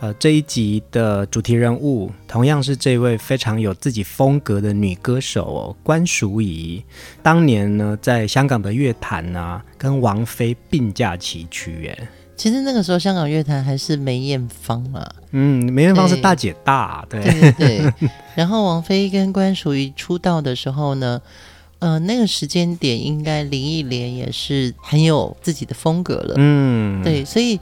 呃，这一集的主题人物同样是这位非常有自己风格的女歌手哦，关淑怡。当年呢，在香港的乐坛啊，跟王菲并驾齐驱。哎，其实那个时候香港乐坛还是梅艳芳嘛。嗯，梅艳芳是大姐大，对对对，对。然后王菲跟关淑怡出道的时候呢，呃，那个时间点应该林忆莲也是很有自己的风格了。嗯，对，所以。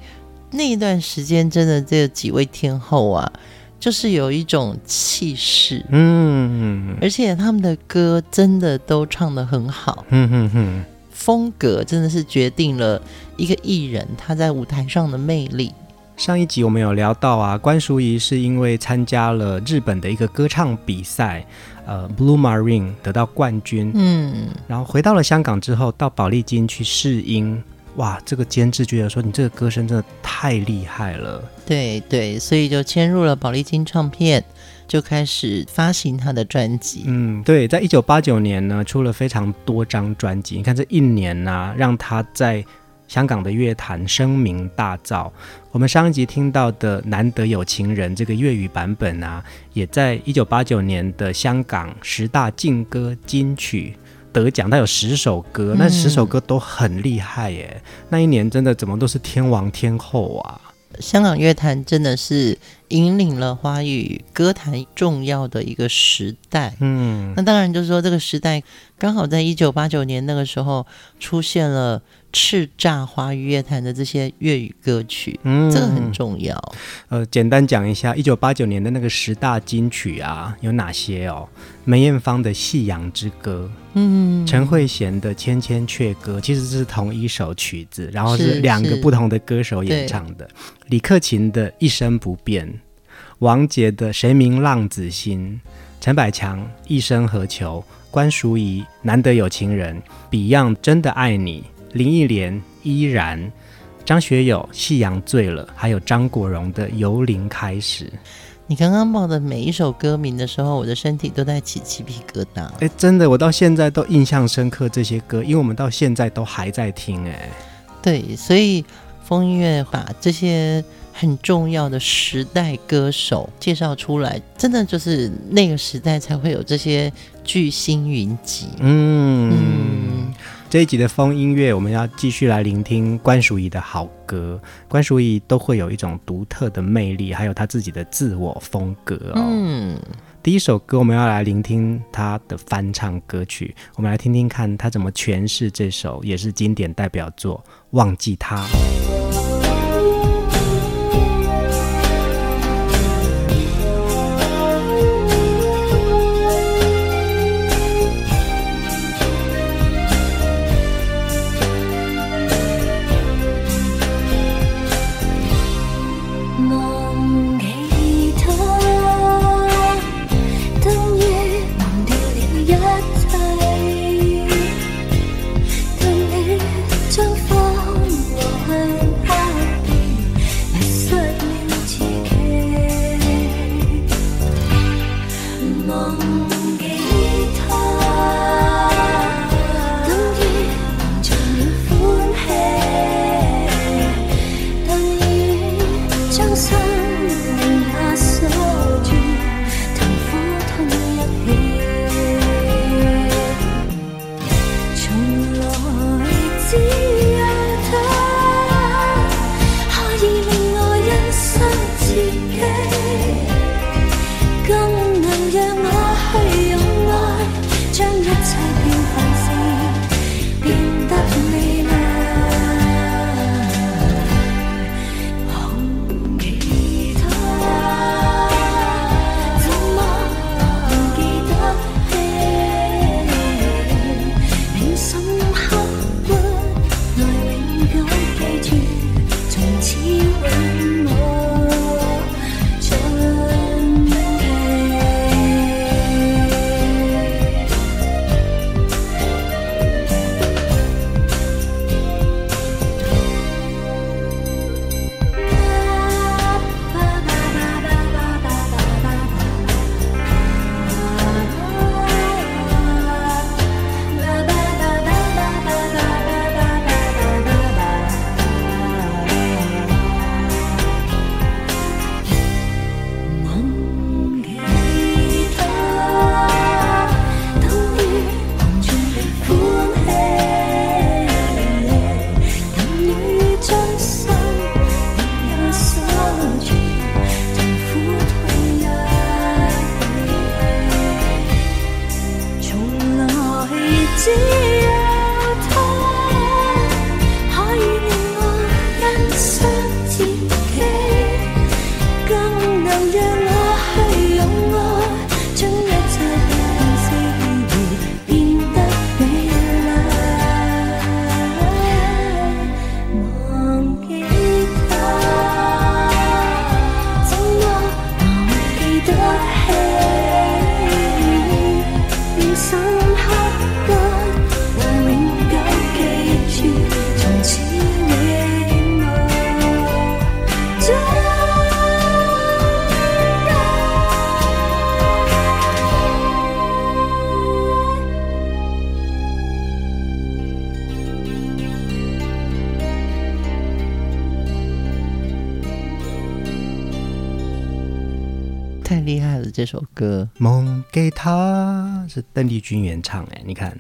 那一段时间，真的这几位天后啊，就是有一种气势，嗯，而且他们的歌真的都唱得很好，嗯哼哼，风格真的是决定了一个艺人他在舞台上的魅力。上一集我们有聊到啊，关淑怡是因为参加了日本的一个歌唱比赛，呃，Blue Marine 得到冠军，嗯，然后回到了香港之后，到宝丽金去试音。哇，这个监制觉得说，你这个歌声真的太厉害了，对对，所以就签入了宝丽金唱片，就开始发行他的专辑。嗯，对，在一九八九年呢，出了非常多张专辑。你看这一年呢、啊，让他在香港的乐坛声名大噪。我们上一集听到的《难得有情人》这个粤语版本啊，也在一九八九年的香港十大劲歌金曲。得奖，他有十首歌，那十首歌都很厉害耶。嗯。那一年真的怎么都是天王天后啊！香港乐坛真的是引领了华语歌坛重要的一个时代。嗯，那当然就是说这个时代刚好在一九八九年那个时候出现了。叱咤华语乐坛的这些粤语歌曲，嗯，这个很重要。呃，简单讲一下，一九八九年的那个十大金曲啊，有哪些哦？梅艳芳的《夕阳之歌》，嗯，陈慧娴的《千千阙歌》，其实是同一首曲子，然后是两个不同的歌手演唱的。李克勤的《一生不变》，王杰的《谁明浪子心》，陈百强《一生何求》，关淑怡《难得有情人》，Beyond《真的爱你》。林忆莲依然，张学友夕阳醉了，还有张国荣的由零开始。你刚刚报的每一首歌名的时候，我的身体都在起鸡皮疙瘩。哎，真的，我到现在都印象深刻这些歌，因为我们到现在都还在听。哎，对，所以风音乐把这些很重要的时代歌手介绍出来，真的就是那个时代才会有这些巨星云集。嗯。嗯这一集的风音乐，我们要继续来聆听关淑怡的好歌。关淑怡都会有一种独特的魅力，还有她自己的自我风格哦。嗯，第一首歌我们要来聆听她的翻唱歌曲，我们来听听看她怎么诠释这首也是经典代表作《忘记他》。这首歌《梦给他》是邓丽君原唱，哎，你看，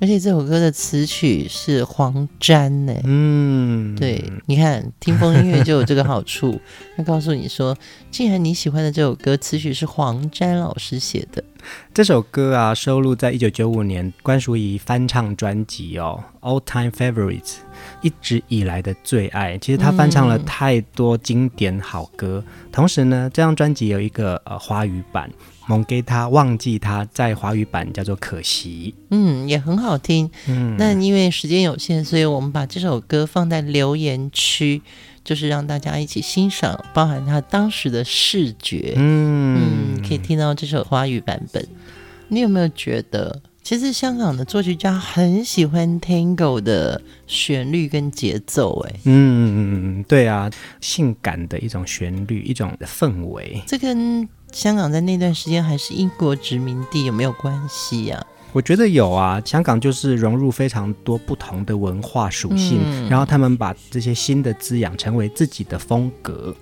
而且这首歌的词曲是黄沾，呢，嗯，对，你看，听风音乐就有这个好处，他告诉你说，既然你喜欢的这首歌词曲是黄沾老师写的。这首歌啊，收录在一九九五年关淑怡翻唱专辑哦，《All Time Favorites》，一直以来的最爱。其实他翻唱了太多经典好歌，嗯、同时呢，这张专辑有一个呃华语版，《梦给他忘记他》在华语版叫做《可惜》，嗯，也很好听。嗯，那因为时间有限，所以我们把这首歌放在留言区。就是让大家一起欣赏，包含他当时的视觉，嗯，嗯，可以听到这首华语版本。你有没有觉得，其实香港的作曲家很喜欢 Tango 的旋律跟节奏？哎，嗯，对啊，性感的一种旋律，一种氛围。这跟香港在那段时间还是英国殖民地有没有关系呀？我觉得有啊，香港就是融入非常多不同的文化属性，嗯、然后他们把这些新的滋养成为自己的风格。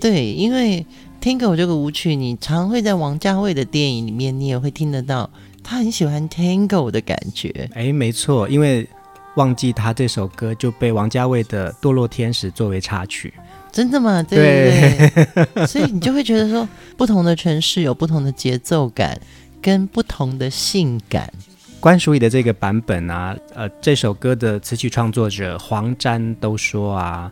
对，因为 Tango 这个舞曲，你常会在王家卫的电影里面，你也会听得到，他很喜欢 Tango 的感觉。哎，没错，因为忘记他这首歌就被王家卫的《堕落天使》作为插曲。真的吗？对对对。对 所以你就会觉得说，不同的城市有不同的节奏感。跟不同的性感，关淑怡的这个版本啊，呃，这首歌的词曲创作者黄沾都说啊，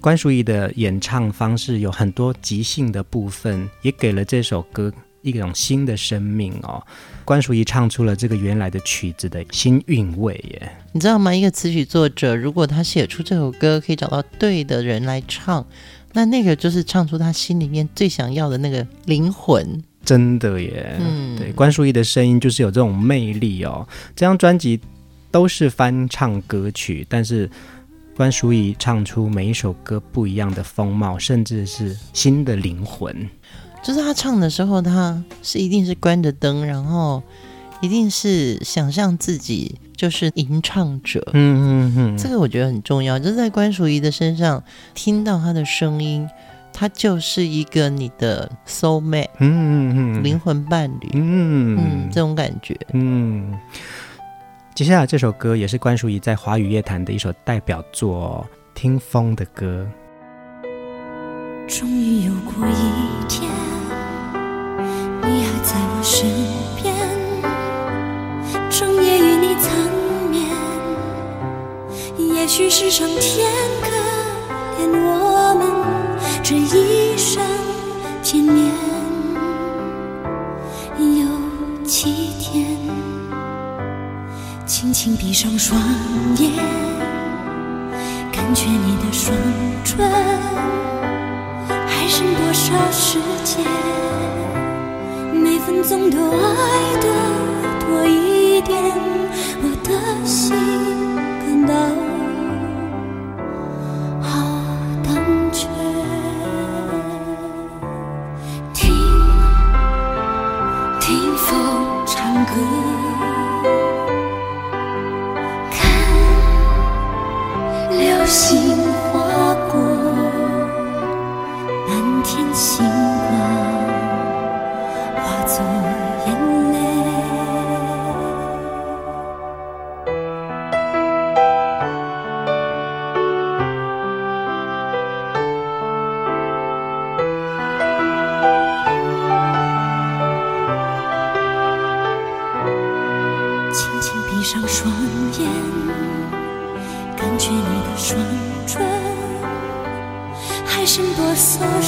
关淑怡的演唱方式有很多即兴的部分，也给了这首歌一种新的生命哦。关淑怡唱出了这个原来的曲子的新韵味耶，你知道吗？一个词曲作者如果他写出这首歌，可以找到对的人来唱，那那个就是唱出他心里面最想要的那个灵魂。真的耶，嗯，对，关淑怡的声音就是有这种魅力哦。这张专辑都是翻唱歌曲，但是关淑怡唱出每一首歌不一样的风貌，甚至是新的灵魂。就是他唱的时候，他是一定是关着灯，然后一定是想象自己就是吟唱者。嗯嗯嗯，这个我觉得很重要，就是在关淑怡的身上听到她的声音。他就是一个你的 soul mate，嗯嗯嗯，灵魂伴侣，嗯嗯，这种感觉，嗯。接下来这首歌也是关淑怡在华语乐坛的一首代表作，哦，《听风的歌》。终于有过一天，你还在我身边，整夜与你缠绵，也许是上天可怜我们。这一生见面有七天，轻轻闭上双眼，感觉你的双唇，剩多少时间？每分钟都爱的多一点，我的心感到。so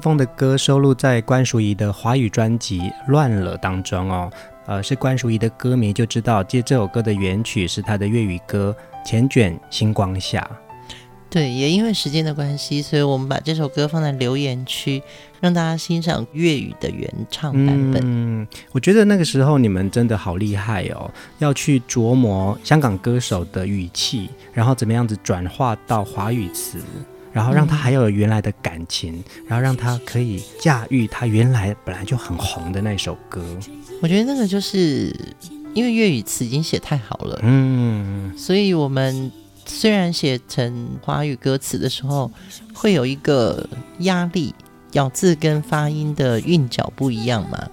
听风的歌收录在关淑怡的华语专辑《乱了》当中哦，呃，是关淑怡的歌迷就知道，其实这首歌的原曲是她的粤语歌《前卷星光下》。对，也因为时间的关系，所以我们把这首歌放在留言区，让大家欣赏粤语的原唱版本。嗯，我觉得那个时候你们真的好厉害哦，要去琢磨香港歌手的语气，然后怎么样子转化到华语词。然后让他还有原来的感情，嗯、然后让他可以驾驭他原来本来就很红的那首歌。我觉得那个就是因为粤语词已经写太好了，嗯，所以我们虽然写成华语歌词的时候会有一个压力，咬字跟发音的韵脚不一样嘛，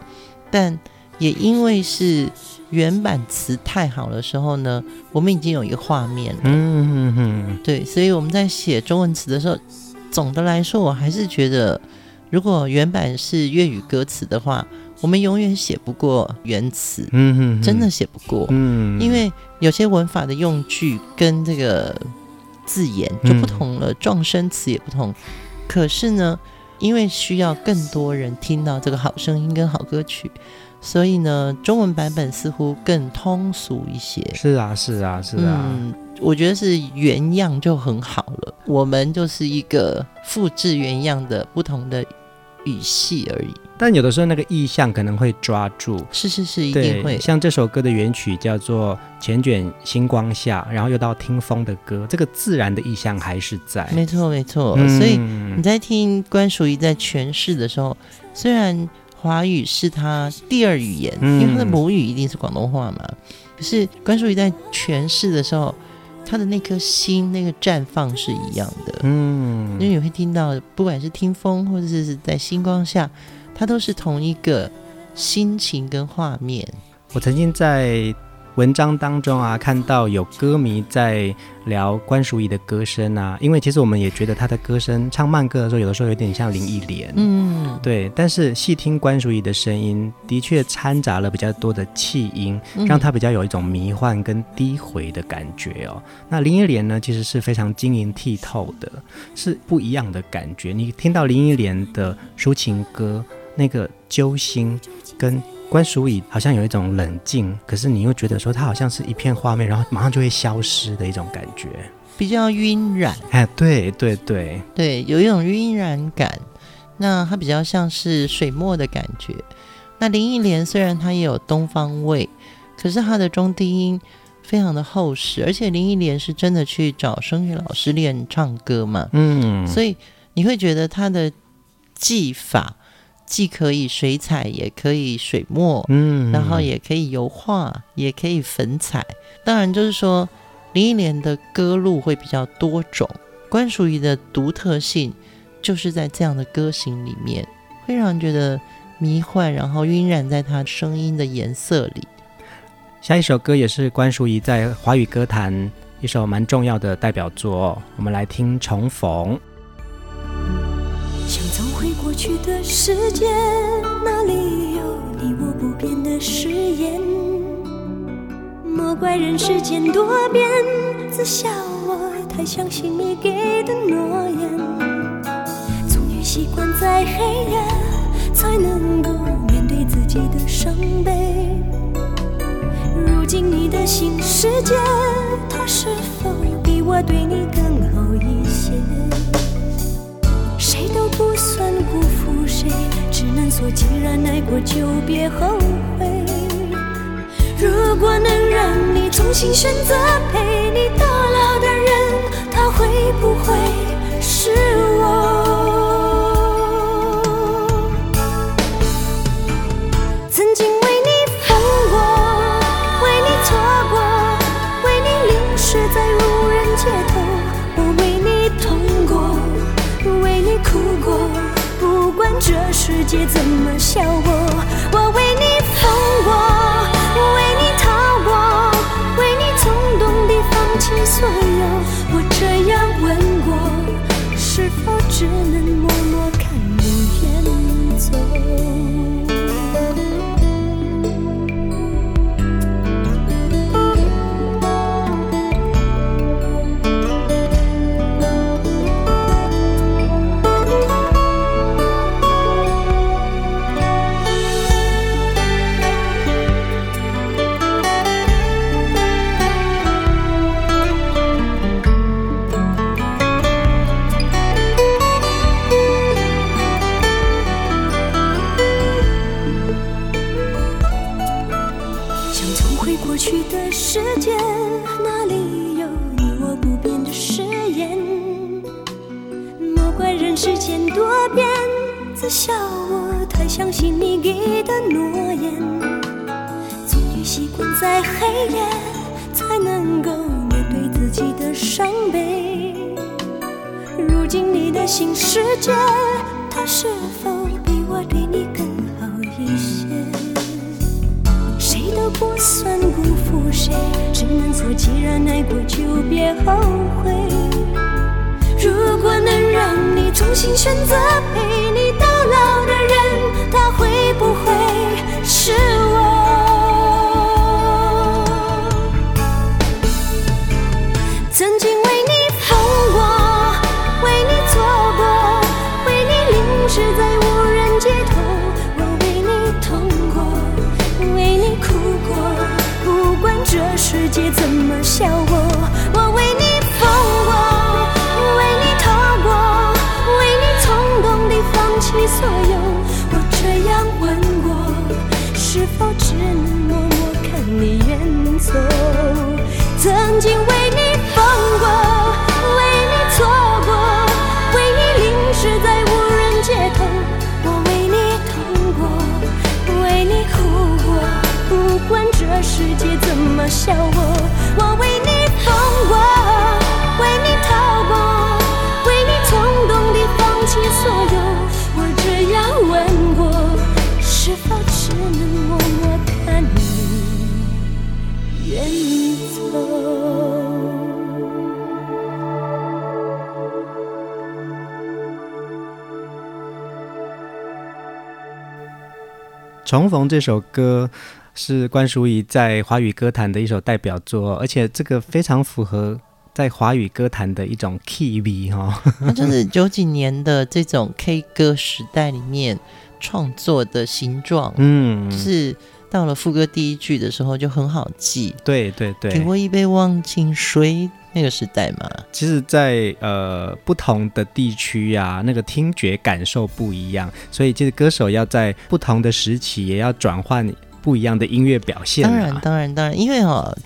但也因为是。原版词太好的时候呢，我们已经有一个画面了。嗯对，所以我们在写中文词的时候，总的来说，我还是觉得，如果原版是粤语歌词的话，我们永远写不过原词。嗯真的写不过。嗯，因为有些文法的用句跟这个字眼就不同了，撞声词也不同。可是呢，因为需要更多人听到这个好声音跟好歌曲。所以呢，中文版本似乎更通俗一些。是啊，是啊，是啊。嗯，我觉得是原样就很好了。我们就是一个复制原样的不同的语系而已。但有的时候那个意象可能会抓住。是是是，一定会。像这首歌的原曲叫做《繾卷星光下》，然后又到听风的歌，这个自然的意象还是在。没错，没错。嗯，所以你在听关淑怡在诠释的时候，虽然。华语是他第二语言，因为他的母语一定是广东话嘛。嗯、可是关淑怡在诠释的时候，他的那颗心那个绽放是一样的。嗯，因为你会听到，不管是听风或者是在星光下，它都是同一个心情跟画面。我曾经在。文章当中啊，看到有歌迷在聊关淑怡的歌声啊，因为其实我们也觉得她的歌声唱慢歌的时候，有的时候有点像林忆莲，嗯，对。但是细听关淑怡的声音，的确掺杂了比较多的气音，让她比较有一种迷幻跟低回的感觉哦。那林忆莲呢，其实是非常晶莹剔透的，是不一样的感觉。你听到林忆莲的抒情歌，那个揪心跟。关淑怡好像有一种冷静，可是你又觉得说她好像是一片画面，然后马上就会消失的一种感觉，比较晕染。哎，对对对对，有一种晕染感。那它比较像是水墨的感觉。那林忆莲虽然她也有东方味，可是她的中低音非常的厚实，而且林忆莲是真的去找声乐老师练唱歌嘛，嗯，所以你会觉得她的技法。既可以水彩，也可以水墨，嗯，然后也可以油画，也可以粉彩。当然，就是说林忆莲的歌路会比较多种，关淑怡的独特性就是在这样的歌型里面，会让人觉得迷幻，然后晕染在她声音的颜色里。下一首歌也是关淑怡在华语歌坛一首蛮重要的代表作，我们来听《重逢》。去的时间，那里有你我不变的誓言。莫怪人世间多变，自笑我太相信你给的诺言。终于习惯在黑夜，才能够面对自己的伤悲。如今你的新世界，它是否比我对你更都不算辜负谁，只能说既然爱过就别后悔。如果能让你重新选择陪你到老的人，黑夜才能够面对自己的伤悲。如今你的新世界，它是否比我对你更好一些？谁都不算辜负谁，只能说既然爱过就别后悔。如果能让你重新选择陪你到老的人，他会不会是我重逢这首歌是关淑怡在华语歌坛的一首代表作，而且这个非常符合。在华语歌坛的一种 K V 哈，那就是九几年的这种 K 歌时代里面创作的形状，嗯，是到了副歌第一句的时候就很好记，对对对，给我一杯忘情水，那个时代嘛。其实在，在呃不同的地区呀、啊，那个听觉感受不一样，所以其实歌手要在不同的时期也要转换不一样的音乐表现。当然，当然，当然，因为哦。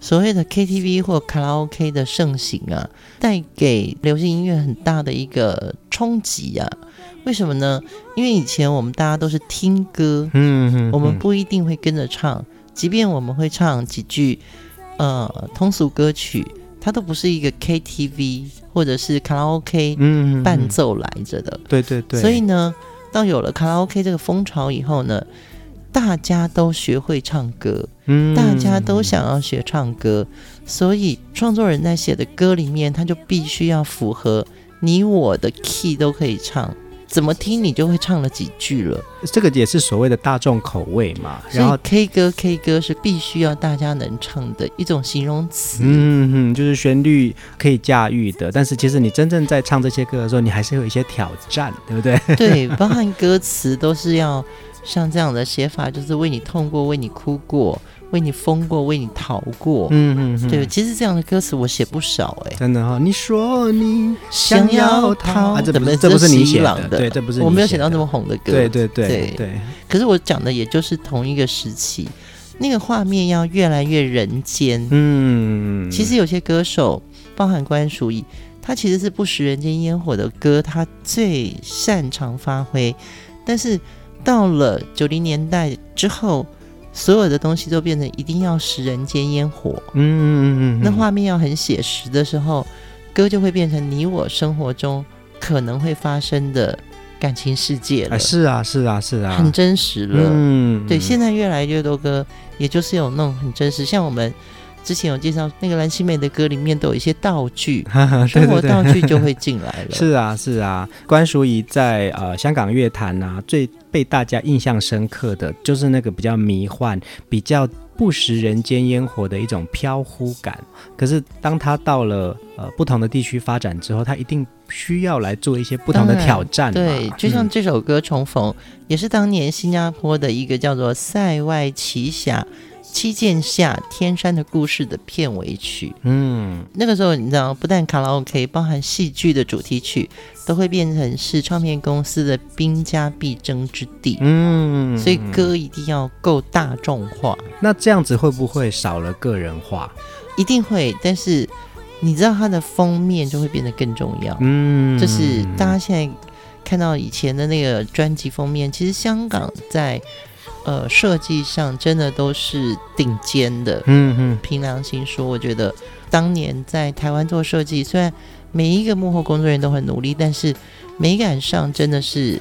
所谓的 KTV 或卡拉 OK 的盛行啊，带给流行音乐很大的一个冲击啊。为什么呢？因为以前我们大家都是听歌，嗯，嗯，我们不一定会跟着唱，即便我们会唱几句呃通俗歌曲，它都不是一个 KTV 或者是卡拉 OK 伴奏来着的。对对对。所以呢，当有了卡拉 OK 这个风潮以后呢，大家都学会唱歌。大家都想要学唱歌，所以创作人在写的歌里面，他就必须要符合你我的 key 都可以唱，怎么听你就会唱了几句了。这个也是所谓的大众口味嘛。然后 K 歌 K 歌是必须要大家能唱的一种形容词。嗯哼，就是旋律可以驾驭的，但是其实你真正在唱这些歌的时候，你还是有一些挑战，对不对？对，包含歌词都是要像这样的写法，就是为你痛过，为你哭过。为你疯过，为你逃过，嗯嗯，对，其实这样的歌词我写不少哎、欸，真的哈、哦。你说你想要逃，啊、这不是这不是你写的，对，这不是我没有写到这么红的歌，对对对对，对。可是我讲的也就是同一个时期，那个画面要越来越人间。嗯，其实有些歌手，包含关淑怡，他其实是不食人间烟火的歌，他最擅长发挥。但是到了九零年代之后。所有的东西都变成一定要食人间烟火，嗯嗯嗯嗯，那画面要很写实的时候，歌就会变成你我生活中可能会发生的感情世界了。是啊，是啊，是啊，很真实了。嗯，对，现在越来越多歌，也就是有那种很真实，像我们。之前有介绍那个蓝心湄的歌里面都有一些道具，生活道具就会进来了。是啊，是啊。关淑怡在呃香港乐坛啊，最被大家印象深刻的就是那个比较迷幻、比较不食人间烟火的一种飘忽感。可是当他到了呃不同的地区发展之后，他一定需要来做一些不同的挑战。对，就像这首歌《重逢》，嗯，也是当年新加坡的一个叫做《塞外奇侠》。七剑下天山的故事的片尾曲，嗯，那个时候你知道，不但卡拉 OK，包含戏剧的主题曲，都会变成是唱片公司的兵家必争之地，嗯，所以歌一定要够大众化。那这样子会不会少了个人化？一定会，但是你知道它的封面就会变得更重要，嗯，就是大家现在看到以前的那个专辑封面，其实香港在。呃，设计上真的都是顶尖的。嗯嗯，凭良心说，我觉得当年在台湾做设计，虽然每一个幕后工作人员都很努力，但是美感上真的是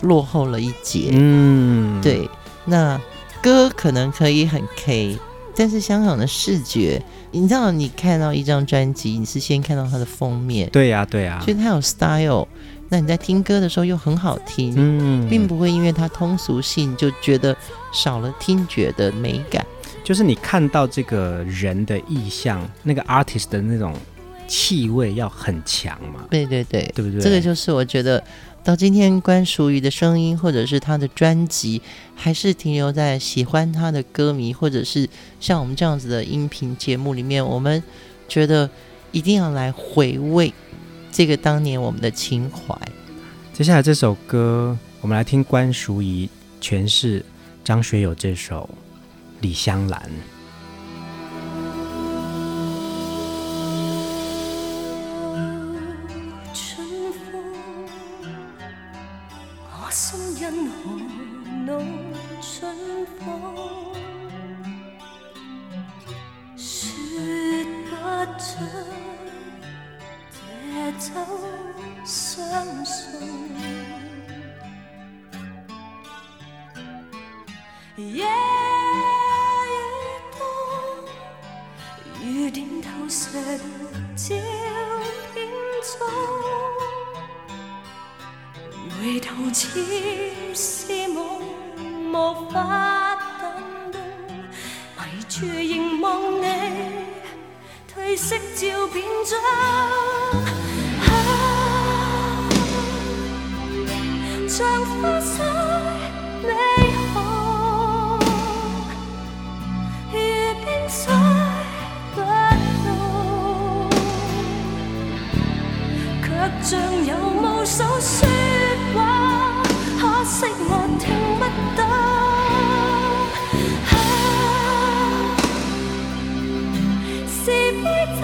落后了一截。嗯，对。那歌可能可以很 K，但是香港的视觉，你知道，你看到一张专辑，你是先看到它的封面。对呀，对呀。所以它有 style。那你在听歌的时候又很好听，嗯，并不会因为它通俗性就觉得少了听觉的美感。就是你看到这个人的意象，那个 artist 的那种气味要很强嘛？对对对，对不对？这个就是我觉得到今天关淑怡的声音，或者是他的专辑，还是停留在喜欢他的歌迷，或者是像我们这样子的音频节目里面，我们觉得一定要来回味。这个当年我们的情怀。接下来这首歌，我们来听关淑怡诠释张学友这首《李香兰》。像有无数说话，可惜我听不懂。啊，是悲痛。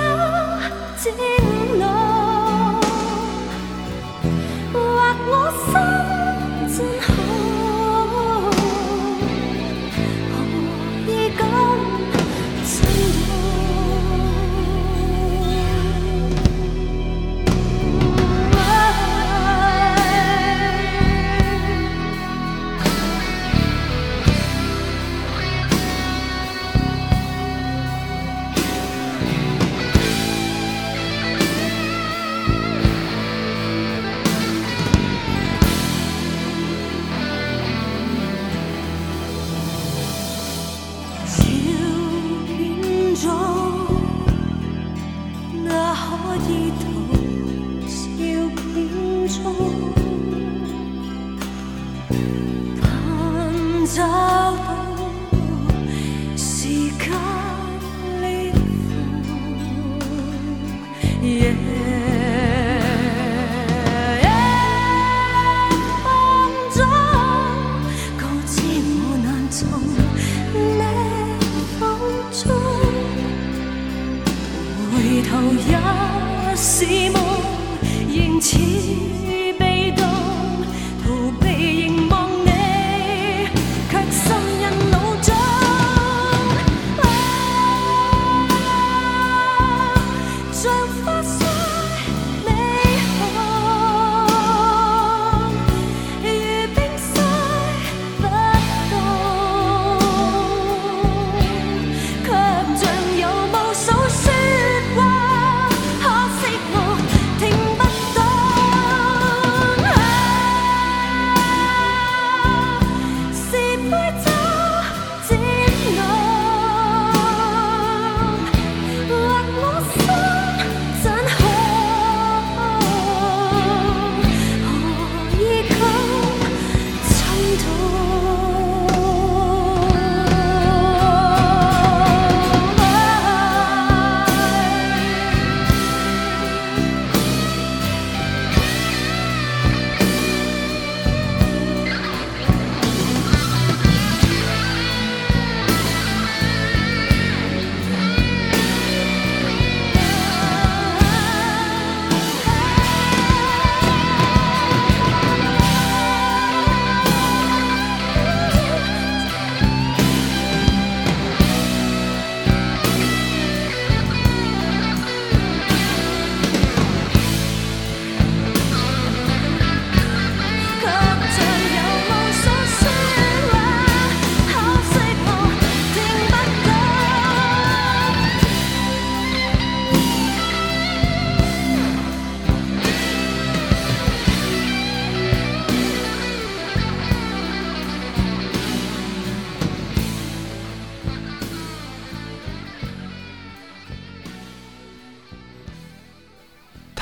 夜风中，告知我难从你回头也是梦。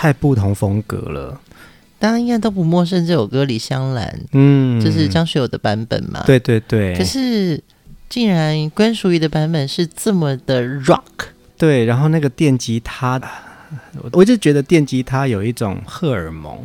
太不同风格了。大家应该都不陌生这首歌《李香兰》，嗯，就是张学友的版本嘛？对对对。可是，竟然关淑怡的版本是这么的 rock。对，然后那个电吉他，我就觉得电吉他有一种荷尔蒙，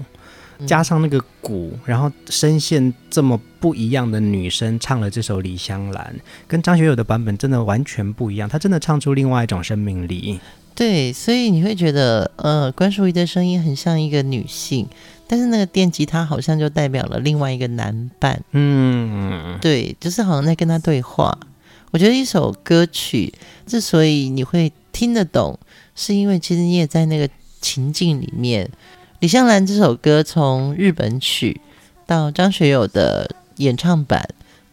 加上那个鼓，然后声线这么不一样的女生唱了这首《李香兰》，跟张学友的版本真的完全不一样，她真的唱出另外一种生命力。对，所以你会觉得，呃，关淑怡的声音很像一个女性。但是那个电吉他好像就代表了另外一个男伴，嗯，对，就是好像在跟他对话。我觉得一首歌曲之所以你会听得懂，是因为其实你也在那个情境里面。李香兰这首歌从日本曲到张学友的演唱版，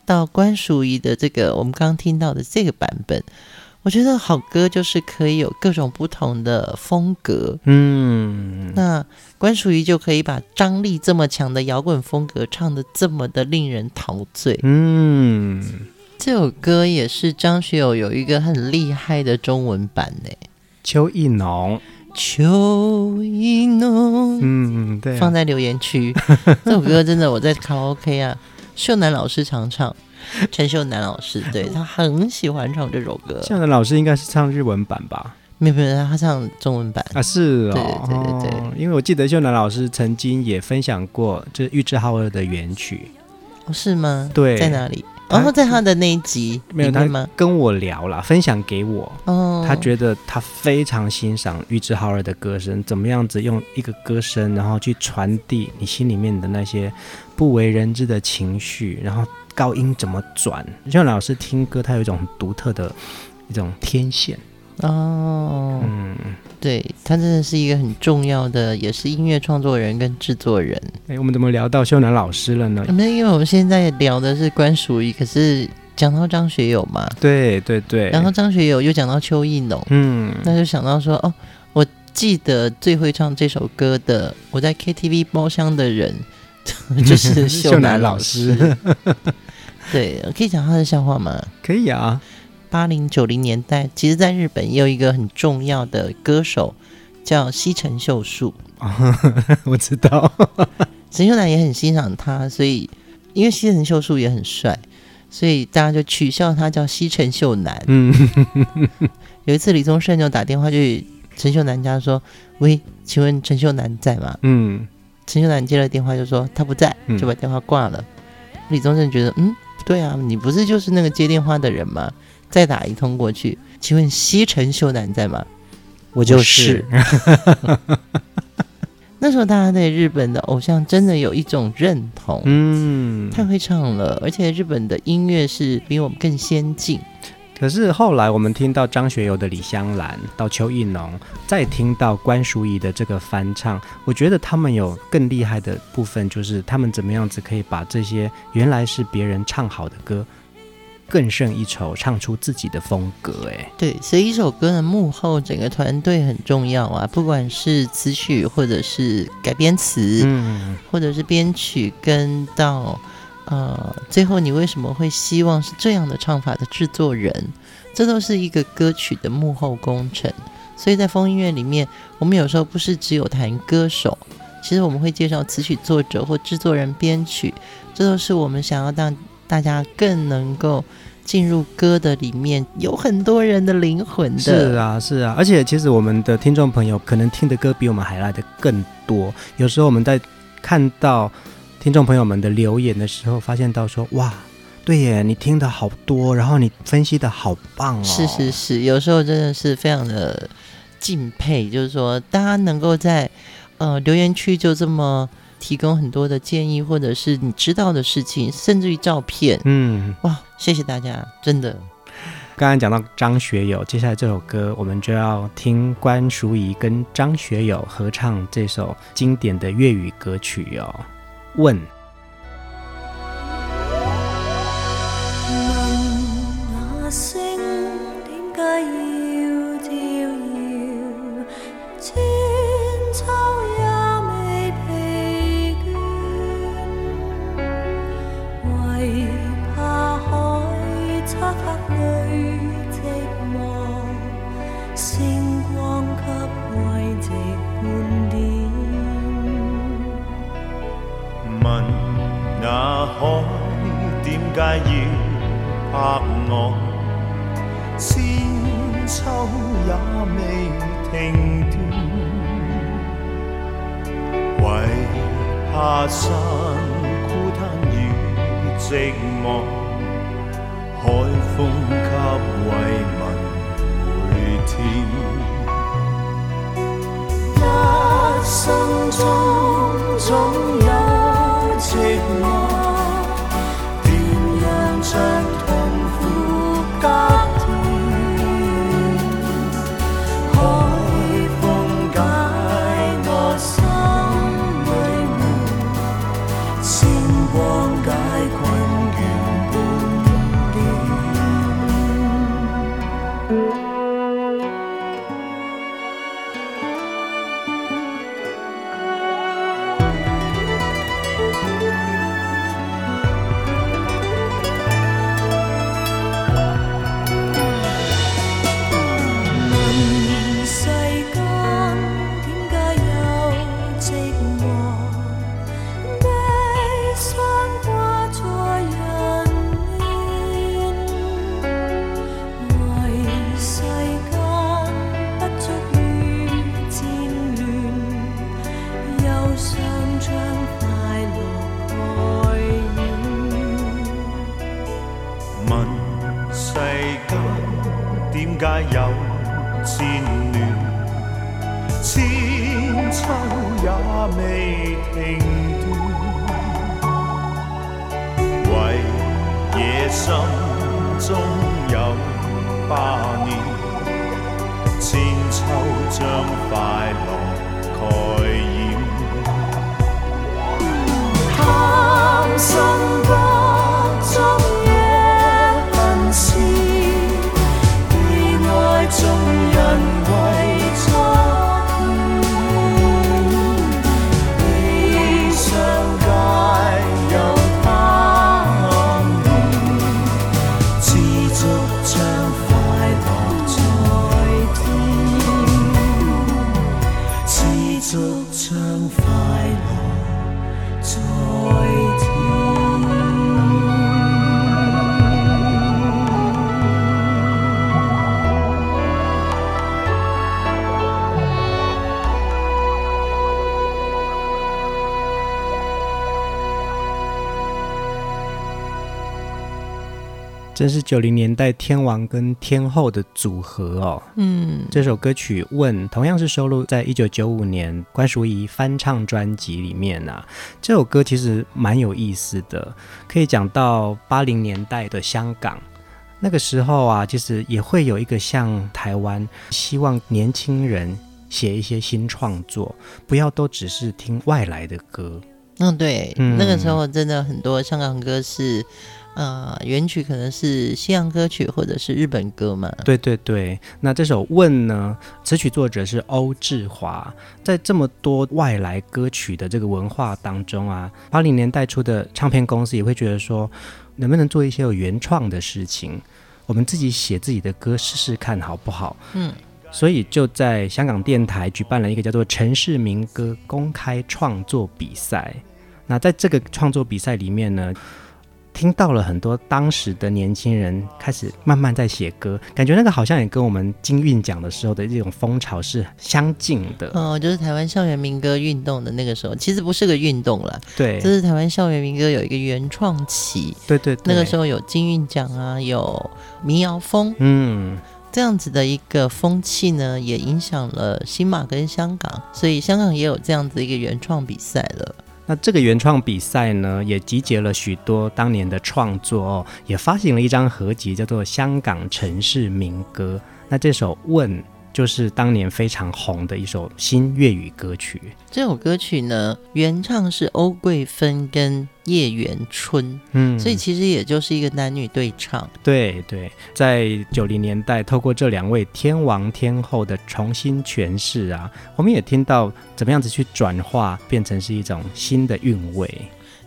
到关淑怡的这个我们刚刚听到的这个版本。我觉得好歌就是可以有各种不同的风格，嗯，那关淑怡就可以把张力这么强的摇滚风格唱得这么的令人陶醉，嗯，这首歌也是张学友有一个很厉害的中文版呢，邱意浓，秋意浓，嗯，对啊，放在留言区，这首歌真的我在卡拉 OK 啊，秀楠老师常唱。陈秀男老师，对，他很喜欢唱这首歌。秀男老师应该是唱日文版吧？没有没有，他唱中文版啊，是哦，对对对对，哦，因为我记得秀男老师曾经也分享过，就是玉置浩二的原曲，哦，是吗？对，在哪里？然后在他的那一集没有他跟我聊了，分享给我。哦，他觉得他非常欣赏玉置浩二的歌声，怎么样子用一个歌声，然后去传递你心里面的那些不为人知的情绪，然后。高音怎么转？就像老师听歌，他有一种独特的一种天线哦。嗯，对，他真的是一个很重要的，也是音乐创作人跟制作人。哎，我们怎么聊到秀男老师了呢？那因为我们现在聊的是关淑怡，可是讲到张学友嘛，对对对，然后张学友又讲到邱意浓，嗯，那就想到说，哦，我记得最会唱这首歌的，我在 KTV 包厢的人 就是 秀男老师。对，可以讲他的笑话吗？可以啊。八零九零年代，其实在日本也有一个很重要的歌手叫西城秀树。我知道，陈秀男也很欣赏他，所以因为西城秀树也很帅，所以大家就取笑他叫西城秀男。嗯，有一次李宗盛就打电话去陈秀男家说：“喂，请问陈秀男在吗？”嗯，陈秀男接了电话就说他不在，就把电话挂了。嗯、李宗盛觉得嗯。对啊，你不是就是那个接电话的人吗？再打一通过去，请问西城秀男在吗？我就是。那时候大家对日本的偶像真的有一种认同，嗯，太会唱了，而且日本的音乐是比我们更先进。可是后来我们听到张学友的《李香兰》，到邱意浓，再听到关淑怡的这个翻唱，我觉得他们有更厉害的部分，就是他们怎么样子可以把这些原来是别人唱好的歌，更胜一筹，唱出自己的风格。哎，对，所以一首歌的幕后整个团队很重要啊，不管是词曲或者是改编词，嗯，或者是编曲，跟到。呃，最后你为什么会希望是这样的唱法的制作人？这都是一个歌曲的幕后工程。所以在风音乐里面，我们有时候不是只有谈歌手，其实我们会介绍词曲作者或制作人、编曲，这都是我们想要让大家更能够进入歌的里面，有很多人的灵魂的。是啊，是啊，而且其实我们的听众朋友可能听的歌比我们还来的更多。有时候我们在看到。听众朋友们的留言的时候，发现到说哇，对耶，你听的好多，然后你分析的好棒哦。是是是，有时候真的是非常的敬佩，就是说大家能够在呃留言区就这么提供很多的建议，或者是你知道的事情，甚至于照片，嗯，哇，谢谢大家，真的。刚刚讲到张学友，接下来这首歌我们就要听关淑怡跟张学友合唱这首经典的粤语歌曲哦。问。海点解要拍我？千秋也未停断，为怕山孤单与寂寞，海风给慰问每天。一生中总有祝唱快乐。这是九零年代天王跟天后的组合哦。嗯，这首歌曲《问》同样是收录在一九九五年关淑怡翻唱专辑里面啊。这首歌其实蛮有意思的，可以讲到八零年代的香港。那个时候啊，其实也会有一个像台湾，希望年轻人写一些新创作，不要都只是听外来的歌。嗯，对，嗯，那个时候真的很多香港歌是。呃，原曲可能是西洋歌曲或者是日本歌嘛？对对对。那这首《问》呢？词曲作者是欧志华。在这么多外来歌曲的这个文化当中啊，八零年代初的唱片公司也会觉得说，能不能做一些有原创的事情？我们自己写自己的歌试试看好不好？嗯。所以就在香港电台举办了一个叫做“城市民歌公开创作比赛”。那在这个创作比赛里面呢，听到了很多当时的年轻人开始慢慢在写歌，感觉那个好像也跟我们金韵奖的时候的这种风潮是相近的。哦，就是台湾校园民歌运动的那个时候，其实不是个运动了。对，就是台湾校园民歌有一个原创期。对，对对，那个时候有金韵奖啊，有民谣风，嗯，这样子的一个风气呢，也影响了新马跟香港，所以香港也有这样子一个原创比赛了。那这个原创比赛呢，也集结了许多当年的创作哦，也发行了一张合集，叫做《香港城市民歌》。那这首《问》就是当年非常红的一首新粤语歌曲。这首歌曲呢，原唱是欧桂芬跟叶元春，嗯，所以其实也就是一个男女对唱。对对，在九零年代，透过这两位天王天后的重新诠释啊，我们也听到怎么样子去转化，变成是一种新的韵味。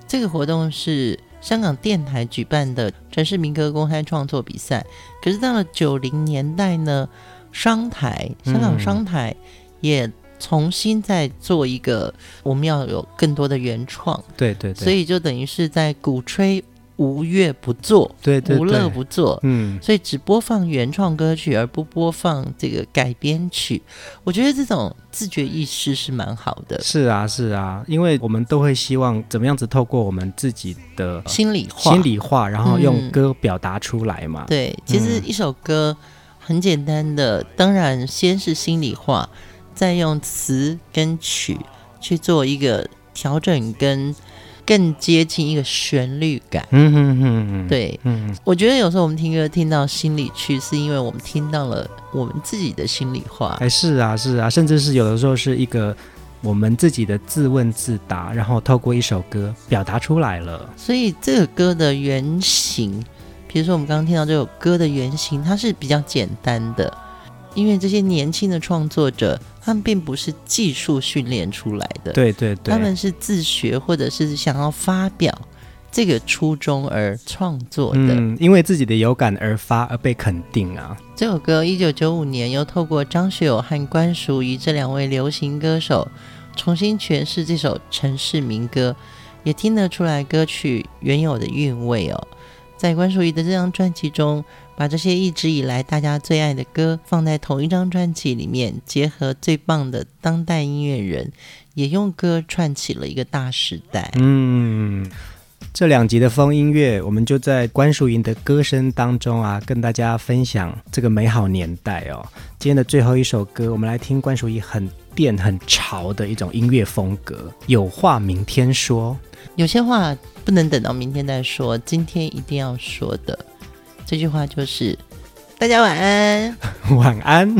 这个活动是香港电台举办的城市民歌公开创作比赛，可是到了九零年代呢，商台香港商台也重新再做一个，我们要有更多的原创。对对对，所以就等于是在鼓吹。无乐不作，对对对，无乐不作，嗯，所以只播放原创歌曲，而不播放这个改编曲。我觉得这种自觉意识是蛮好的。是啊，是啊，因为我们都会希望怎么样子透过我们自己的心里话，心里话，然后用歌表达出来嘛。嗯、对，其实一首歌很简单的，当然先是心里话，再用词跟曲去做一个调整跟。更接近一个旋律感，嗯哼哼哼，对，嗯，我觉得有时候我们听歌听到心里去，是因为我们听到了我们自己的心里话。哎，是啊，是啊，甚至是有的时候是一个我们自己的自问自答，然后透过一首歌表达出来了。所以这个歌的原型，比如说我们刚刚听到这首歌的原型，它是比较简单的。因为这些年轻的创作者，他们并不是技术训练出来的，对对对，他们是自学或者是想要发表这个初衷而创作的，嗯，因为自己的有感而发而被肯定啊。这首歌一九九五年又透过张学友和关淑怡这两位流行歌手重新诠释这首城市民歌，也听得出来歌曲原有的韵味哦。在关淑怡的这张专辑中，把这些一直以来大家最爱的歌放在同一张专辑里面，结合最棒的当代音乐人，也用歌串起了一个大时代。嗯，这两集的风音乐，我们就在关淑怡的歌声当中啊，跟大家分享这个美好年代哦。今天的最后一首歌，我们来听关淑怡很电、很潮的一种音乐风格。有话明天说，有些话不能等到明天再说，今天一定要说的。这句话就是，大家晚安，晚安。